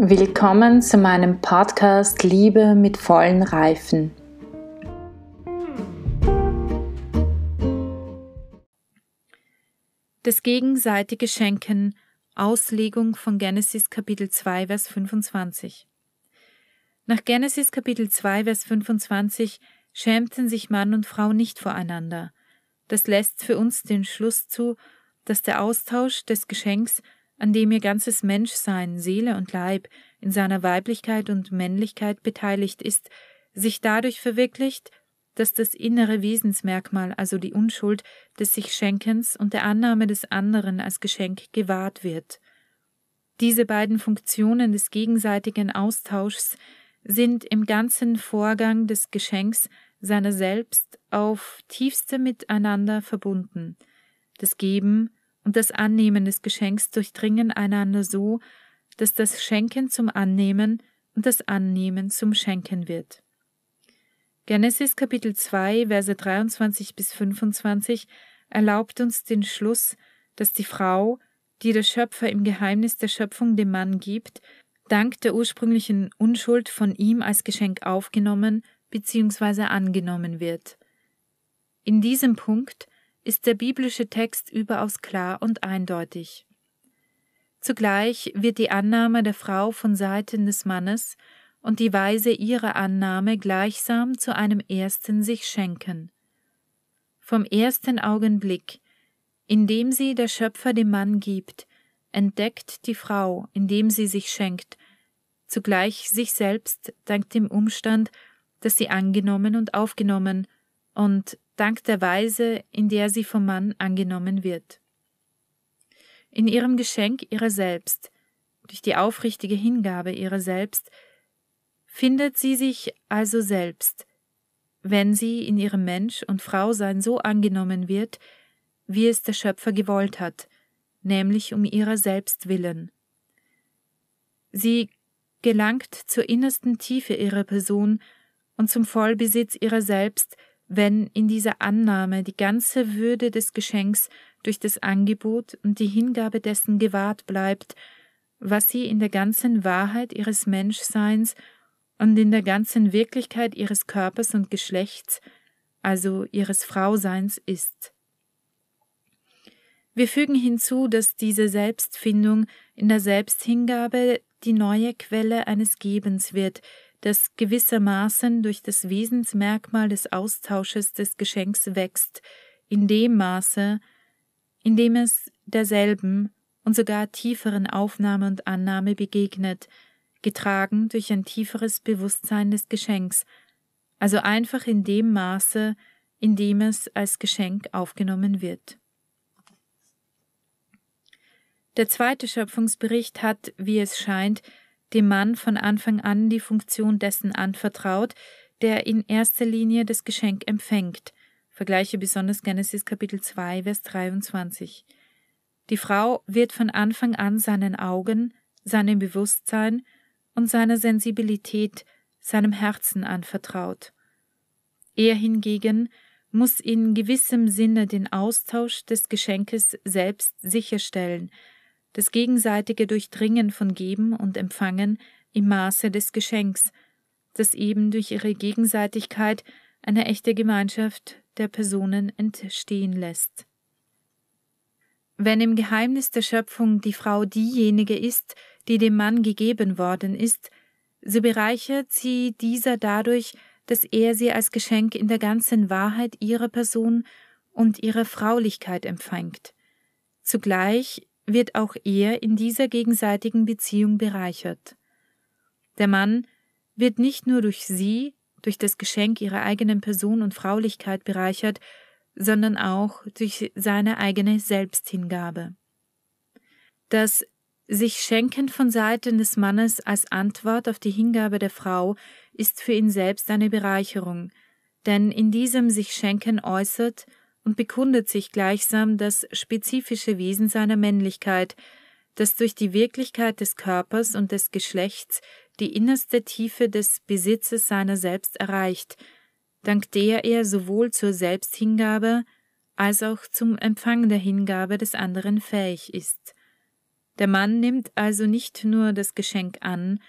Willkommen zu meinem Podcast Liebe mit vollen Reifen. Das gegenseitige Schenken, Auslegung von Genesis Kapitel 2, Vers 25. Nach Genesis Kapitel 2, Vers 25 schämten sich Mann und Frau nicht voreinander. Das lässt für uns den Schluss zu, dass der Austausch des Geschenks an dem ihr ganzes Menschsein, Seele und Leib in seiner Weiblichkeit und Männlichkeit beteiligt ist, sich dadurch verwirklicht, dass das innere Wesensmerkmal, also die Unschuld des sich Schenkens und der Annahme des anderen als Geschenk gewahrt wird. Diese beiden Funktionen des gegenseitigen Austauschs sind im ganzen Vorgang des Geschenks seiner selbst auf tiefste miteinander verbunden. Das Geben und das Annehmen des Geschenks durchdringen einander so, dass das Schenken zum Annehmen und das Annehmen zum Schenken wird. Genesis Kapitel 2, Verse 23 bis 25 erlaubt uns den Schluss, dass die Frau, die der Schöpfer im Geheimnis der Schöpfung dem Mann gibt, dank der ursprünglichen Unschuld von ihm als Geschenk aufgenommen bzw. angenommen wird. In diesem Punkt ist der biblische Text überaus klar und eindeutig. Zugleich wird die Annahme der Frau von Seiten des Mannes und die Weise ihrer Annahme gleichsam zu einem ersten sich schenken. Vom ersten Augenblick, in dem sie der Schöpfer dem Mann gibt, entdeckt die Frau, indem sie sich schenkt, zugleich sich selbst dank dem Umstand, dass sie angenommen und aufgenommen und dank der Weise, in der sie vom Mann angenommen wird. In ihrem Geschenk ihrer selbst, durch die aufrichtige Hingabe ihrer selbst, findet sie sich also selbst, wenn sie in ihrem Mensch und Frausein so angenommen wird, wie es der Schöpfer gewollt hat, nämlich um ihrer selbst willen. Sie gelangt zur innersten Tiefe ihrer Person und zum Vollbesitz ihrer selbst, wenn in dieser Annahme die ganze Würde des Geschenks durch das Angebot und die Hingabe dessen gewahrt bleibt, was sie in der ganzen Wahrheit ihres Menschseins und in der ganzen Wirklichkeit ihres Körpers und Geschlechts, also ihres Frauseins ist. Wir fügen hinzu, dass diese Selbstfindung in der Selbsthingabe die neue Quelle eines Gebens wird, das gewissermaßen durch das Wesensmerkmal des Austausches des Geschenks wächst, in dem Maße, in dem es derselben und sogar tieferen Aufnahme und Annahme begegnet, getragen durch ein tieferes Bewusstsein des Geschenks, also einfach in dem Maße, in dem es als Geschenk aufgenommen wird. Der zweite Schöpfungsbericht hat, wie es scheint, dem Mann von Anfang an die Funktion dessen anvertraut, der in erster Linie das Geschenk empfängt. Vergleiche besonders Genesis Kapitel 2, Vers 23. Die Frau wird von Anfang an seinen Augen, seinem Bewusstsein und seiner Sensibilität, seinem Herzen anvertraut. Er hingegen muss in gewissem Sinne den Austausch des Geschenkes selbst sicherstellen, das gegenseitige Durchdringen von Geben und Empfangen im Maße des Geschenks, das eben durch ihre Gegenseitigkeit eine echte Gemeinschaft der Personen entstehen lässt. Wenn im Geheimnis der Schöpfung die Frau diejenige ist, die dem Mann gegeben worden ist, so bereichert sie dieser dadurch, dass er sie als Geschenk in der ganzen Wahrheit ihrer Person und ihrer Fraulichkeit empfängt. Zugleich wird auch er in dieser gegenseitigen Beziehung bereichert. Der Mann wird nicht nur durch sie, durch das Geschenk ihrer eigenen Person und Fraulichkeit bereichert, sondern auch durch seine eigene Selbsthingabe. Das sich Schenken von Seiten des Mannes als Antwort auf die Hingabe der Frau ist für ihn selbst eine Bereicherung, denn in diesem sich Schenken äußert und bekundet sich gleichsam das spezifische Wesen seiner Männlichkeit, das durch die Wirklichkeit des Körpers und des Geschlechts die innerste Tiefe des Besitzes seiner selbst erreicht, dank der er sowohl zur Selbsthingabe als auch zum Empfang der Hingabe des anderen fähig ist. Der Mann nimmt also nicht nur das Geschenk an,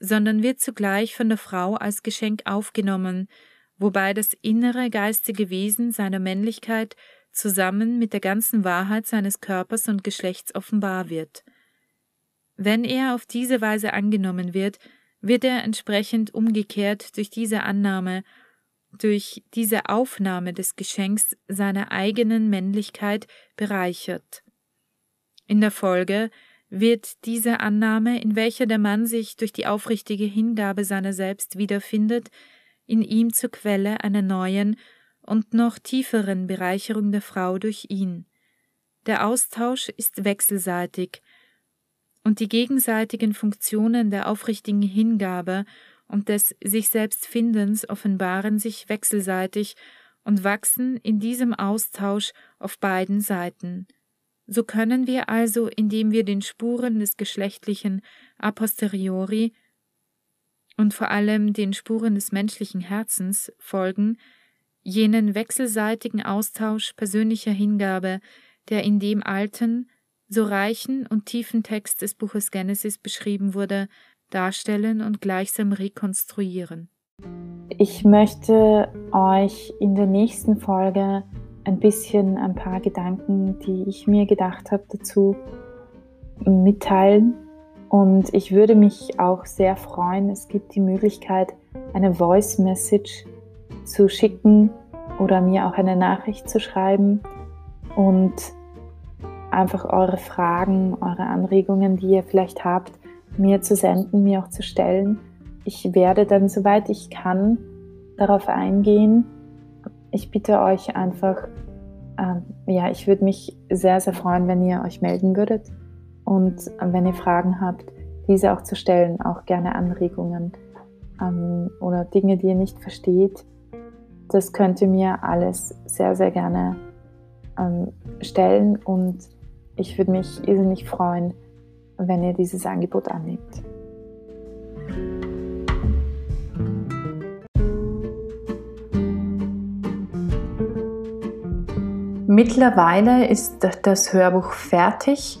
sondern wird zugleich von der Frau als Geschenk aufgenommen, wobei das innere geistige Wesen seiner Männlichkeit zusammen mit der ganzen Wahrheit seines Körpers und Geschlechts offenbar wird. Wenn er auf diese Weise angenommen wird, wird er entsprechend umgekehrt durch diese Annahme, durch diese Aufnahme des Geschenks seiner eigenen Männlichkeit bereichert. In der Folge wird diese Annahme, in welcher der Mann sich durch die aufrichtige Hingabe seiner selbst wiederfindet, in ihm zur Quelle einer neuen und noch tieferen Bereicherung der Frau durch ihn. Der Austausch ist wechselseitig, und die gegenseitigen Funktionen der aufrichtigen Hingabe und des sich selbst Findens offenbaren sich wechselseitig und wachsen in diesem Austausch auf beiden Seiten. So können wir also, indem wir den Spuren des Geschlechtlichen a posteriori und vor allem den Spuren des menschlichen Herzens folgen, jenen wechselseitigen Austausch persönlicher Hingabe, der in dem alten, so reichen und tiefen Text des Buches Genesis beschrieben wurde, darstellen und gleichsam rekonstruieren. Ich möchte euch in der nächsten Folge ein bisschen ein paar Gedanken, die ich mir gedacht habe, dazu mitteilen. Und ich würde mich auch sehr freuen, es gibt die Möglichkeit, eine Voice Message zu schicken oder mir auch eine Nachricht zu schreiben und einfach eure Fragen, eure Anregungen, die ihr vielleicht habt, mir zu senden, mir auch zu stellen. Ich werde dann, soweit ich kann, darauf eingehen. Ich bitte euch einfach, ähm, ja, ich würde mich sehr, sehr freuen, wenn ihr euch melden würdet und wenn ihr Fragen habt, diese auch zu stellen, auch gerne Anregungen ähm, oder Dinge, die ihr nicht versteht. Das könnt ihr mir alles sehr, sehr gerne ähm, stellen und ich würde mich irrsinnig freuen, wenn ihr dieses Angebot annimmt. Mittlerweile ist das Hörbuch fertig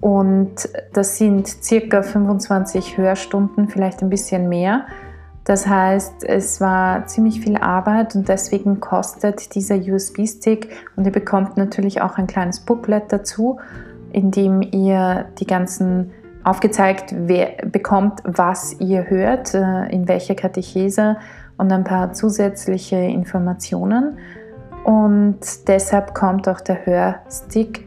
und das sind ca. 25 Hörstunden, vielleicht ein bisschen mehr. Das heißt, es war ziemlich viel Arbeit und deswegen kostet dieser USB-Stick und ihr bekommt natürlich auch ein kleines Booklet dazu, in dem ihr die ganzen aufgezeigt bekommt, was ihr hört, äh, in welcher Katechese und ein paar zusätzliche Informationen. Und deshalb kommt auch der Hörstick,